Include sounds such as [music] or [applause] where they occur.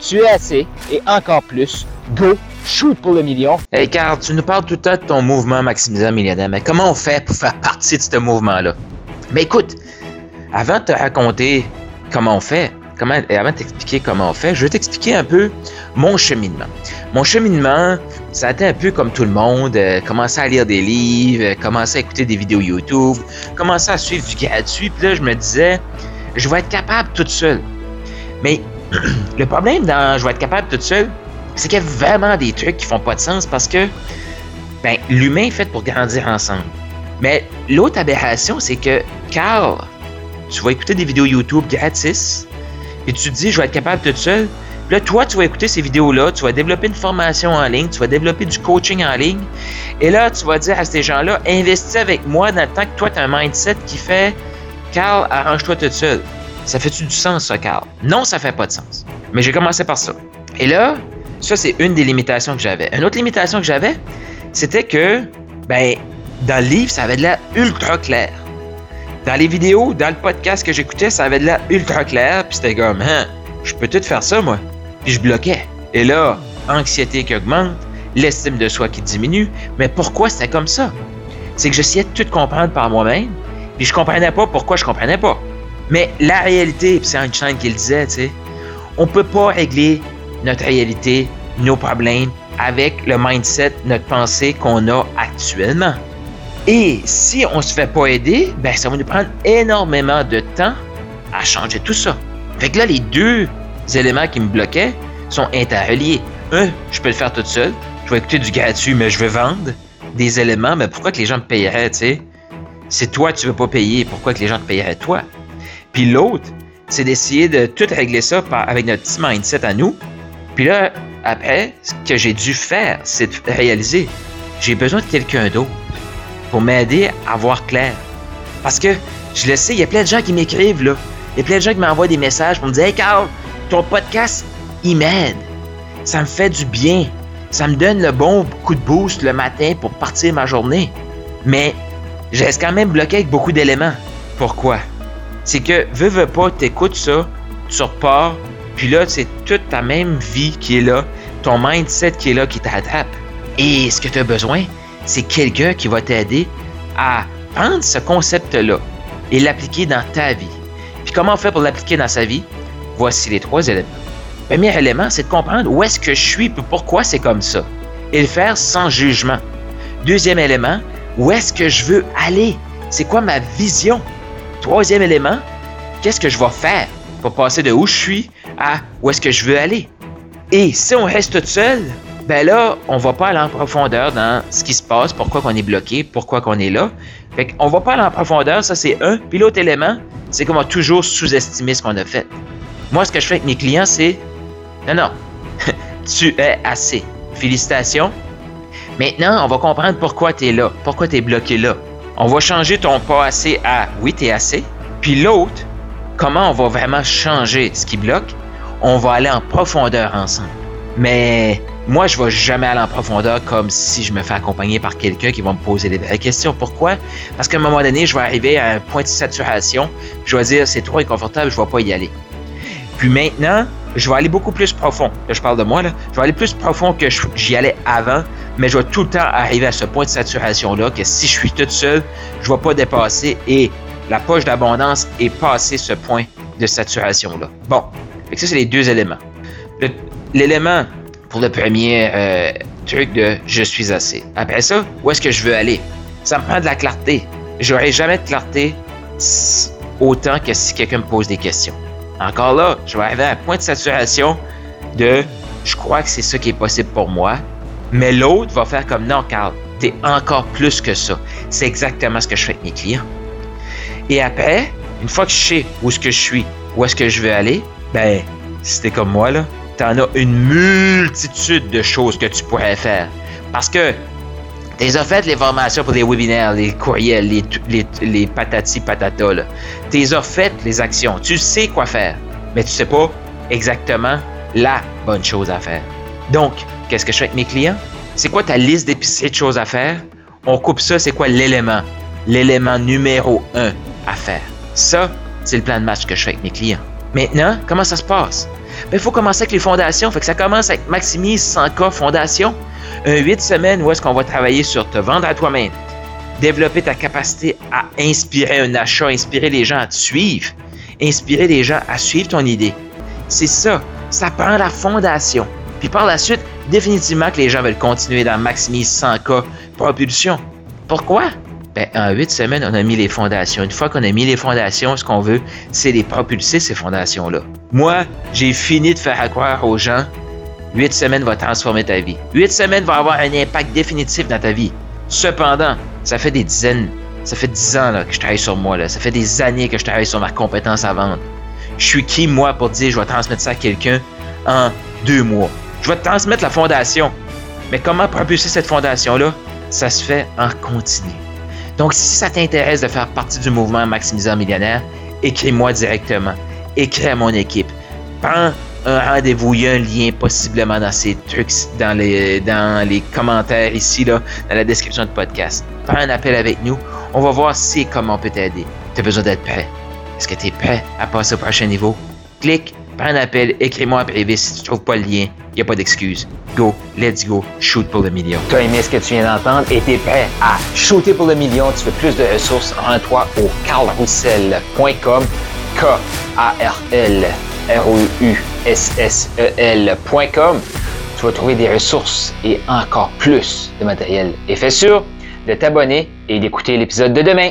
tu es assez et encore plus. Go, shoot pour le million. Hey Carl, tu nous parles tout le temps de ton mouvement maximisant millionnaire, mais comment on fait pour faire partie de ce mouvement-là? Mais écoute, avant de te raconter comment on fait, comment, avant de t'expliquer comment on fait, je vais t'expliquer un peu mon cheminement. Mon cheminement, ça a été un peu comme tout le monde, euh, commencer à lire des livres, euh, commencer à écouter des vidéos YouTube, commencer à suivre du gratuit, puis là, je me disais, je vais être capable toute seule. Mais le problème dans je vais être capable toute seule, c'est qu'il y a vraiment des trucs qui font pas de sens parce que ben, l'humain est fait pour grandir ensemble. Mais l'autre aberration, c'est que Carl, tu vas écouter des vidéos YouTube gratis, et tu te dis, je vais être capable toute seule. Puis là, toi, tu vas écouter ces vidéos-là, tu vas développer une formation en ligne, tu vas développer du coaching en ligne. Et là, tu vas dire à ces gens-là, investis avec moi dans le temps que toi, tu as un mindset qui fait, Carl, arrange-toi toute seule. Ça fait-tu du sens, ça, Carl? Non, ça fait pas de sens. Mais j'ai commencé par ça. Et là, ça, c'est une des limitations que j'avais. Une autre limitation que j'avais, c'était que, ben, dans le livre, ça avait de l'air ultra clair. Dans les vidéos, dans le podcast que j'écoutais, ça avait de l'air ultra clair, puis c'était comme, hein, je peux tout faire ça, moi. Puis je bloquais. Et là, anxiété qui augmente, l'estime de soi qui diminue. Mais pourquoi c'était comme ça? C'est que j'essayais de tout comprendre par moi-même, puis je comprenais pas pourquoi je comprenais pas. Mais la réalité, c'est Einstein qui le disait, tu sais, on peut pas régler notre réalité, nos problèmes avec le mindset, notre pensée qu'on a actuellement. Et si on se fait pas aider, ben ça va nous prendre énormément de temps à changer tout ça. Fait là, les deux éléments qui me bloquaient sont interreliés. Un, je peux le faire tout seul. Je vais écouter du gratuit, mais je veux vendre des éléments. Mais pourquoi que les gens me payeraient, tu sais? C'est toi, tu veux pas payer. Pourquoi que les gens te payeraient toi? Puis l'autre, c'est d'essayer de tout régler ça avec notre petit mindset à nous. Puis là, après, ce que j'ai dû faire, c'est de réaliser, j'ai besoin de quelqu'un d'autre pour m'aider à voir clair. Parce que, je le sais, il y a plein de gens qui m'écrivent, là. Il y a plein de gens qui m'envoient des messages pour me dire Hey Carl, ton podcast, il m'aide. Ça me fait du bien. Ça me donne le bon coup de boost le matin pour partir ma journée. Mais je reste quand même bloqué avec beaucoup d'éléments. Pourquoi? C'est que, veux, veux pas, t'écoutes ça, tu repars, puis là, c'est toute ta même vie qui est là, ton mindset qui est là, qui t'attrape. Et ce que tu as besoin, c'est quelqu'un qui va t'aider à prendre ce concept-là et l'appliquer dans ta vie. Puis comment on fait pour l'appliquer dans sa vie? Voici les trois éléments. Premier élément, c'est de comprendre où est-ce que je suis et pourquoi c'est comme ça. Et le faire sans jugement. Deuxième élément, où est-ce que je veux aller? C'est quoi ma vision? Troisième élément, qu'est-ce que je vais faire pour passer de où je suis à où est-ce que je veux aller? Et si on reste tout seul, ben là, on va pas aller en profondeur dans ce qui se passe, pourquoi qu'on est bloqué, pourquoi qu'on est là. Fait qu'on va pas aller en profondeur, ça c'est un. Puis l'autre élément, c'est qu'on va toujours sous-estimer ce qu'on a fait. Moi, ce que je fais avec mes clients, c'est non, non, [laughs] tu es assez. Félicitations. Maintenant, on va comprendre pourquoi tu es là, pourquoi tu es bloqué là. On va changer ton pas assez à oui, tu es assez. Puis l'autre, comment on va vraiment changer ce qui bloque, on va aller en profondeur ensemble. Mais moi, je vais jamais aller en profondeur comme si je me fais accompagner par quelqu'un qui va me poser des questions. Pourquoi? Parce qu'à un moment donné, je vais arriver à un point de saturation, je vais dire c'est trop inconfortable, je vais pas y aller. Puis maintenant, je vais aller beaucoup plus profond. Là, je parle de moi, là. Je vais aller plus profond que j'y allais avant, mais je vais tout le temps arriver à ce point de saturation-là que si je suis toute seule, je ne vais pas dépasser et la poche d'abondance est passée ce point de saturation-là. Bon, ça, c'est les deux éléments. L'élément pour le premier euh, truc de je suis assez. Après ça, où est-ce que je veux aller? Ça me prend de la clarté. J'aurai jamais de clarté autant que si quelqu'un me pose des questions. Encore là, je vais arriver à un point de saturation de je crois que c'est ça qui est possible pour moi, mais l'autre va faire comme non, Carl, t'es encore plus que ça. C'est exactement ce que je fais avec mes clients. Et après, une fois que je sais où est-ce que je suis, où est-ce que je veux aller, ben, si t'es comme moi, là, t'en as une multitude de choses que tu pourrais faire. Parce que T'es as fait les formations pour les webinaires, les courriels, les, les, les patati patata. T'es as fait les actions. Tu sais quoi faire, mais tu sais pas exactement la bonne chose à faire. Donc, qu'est-ce que je fais avec mes clients? C'est quoi ta liste d'épicerie de choses à faire? On coupe ça, c'est quoi l'élément? L'élément numéro un à faire. Ça, c'est le plan de match que je fais avec mes clients. Maintenant, comment ça se passe? Ben, il faut commencer avec les fondations. Fait que ça commence avec Maximise 100K Fondation un 8 semaines où est-ce qu'on va travailler sur te vendre à toi-même, développer ta capacité à inspirer un achat, inspirer les gens à te suivre, inspirer les gens à suivre ton idée. C'est ça, ça prend la fondation. Puis par la suite, définitivement que les gens veulent continuer dans Maximise 100K Propulsion. Pourquoi? Ben, en 8 semaines, on a mis les fondations. Une fois qu'on a mis les fondations, ce qu'on veut, c'est les propulser, ces fondations-là. Moi, j'ai fini de faire croire aux gens 8 semaines va transformer ta vie. 8 semaines va avoir un impact définitif dans ta vie. Cependant, ça fait des dizaines, ça fait 10 ans là, que je travaille sur moi. Là. Ça fait des années que je travaille sur ma compétence à vendre. Je suis qui, moi, pour dire je vais transmettre ça à quelqu'un en deux mois? Je vais te transmettre la fondation. Mais comment propulser cette fondation-là? Ça se fait en continu. Donc, si ça t'intéresse de faire partie du mouvement Maximiseur Millionnaire, écris-moi directement. Écris à mon équipe. Prends un rendez-vous. Il y a un lien possiblement dans ces trucs, dans les, commentaires ici, dans la description du podcast. Prends un appel avec nous. On va voir si comment on peut t'aider. Tu as besoin d'être prêt. Est-ce que tu es prêt à passer au prochain niveau? Clique, prends un appel, écris-moi en privé si tu trouves pas le lien. N'y a pas d'excuse. Go, let's go, shoot pour le million. Tu as aimé ce que tu viens d'entendre et tu es prêt à shooter pour le million. Tu veux plus de ressources, rends-toi au carlroussel.com. K-A-R-L R-O-U-S-S-E-L.com. Tu vas trouver des ressources et encore plus de matériel. Et fais sûr de t'abonner et d'écouter l'épisode de demain.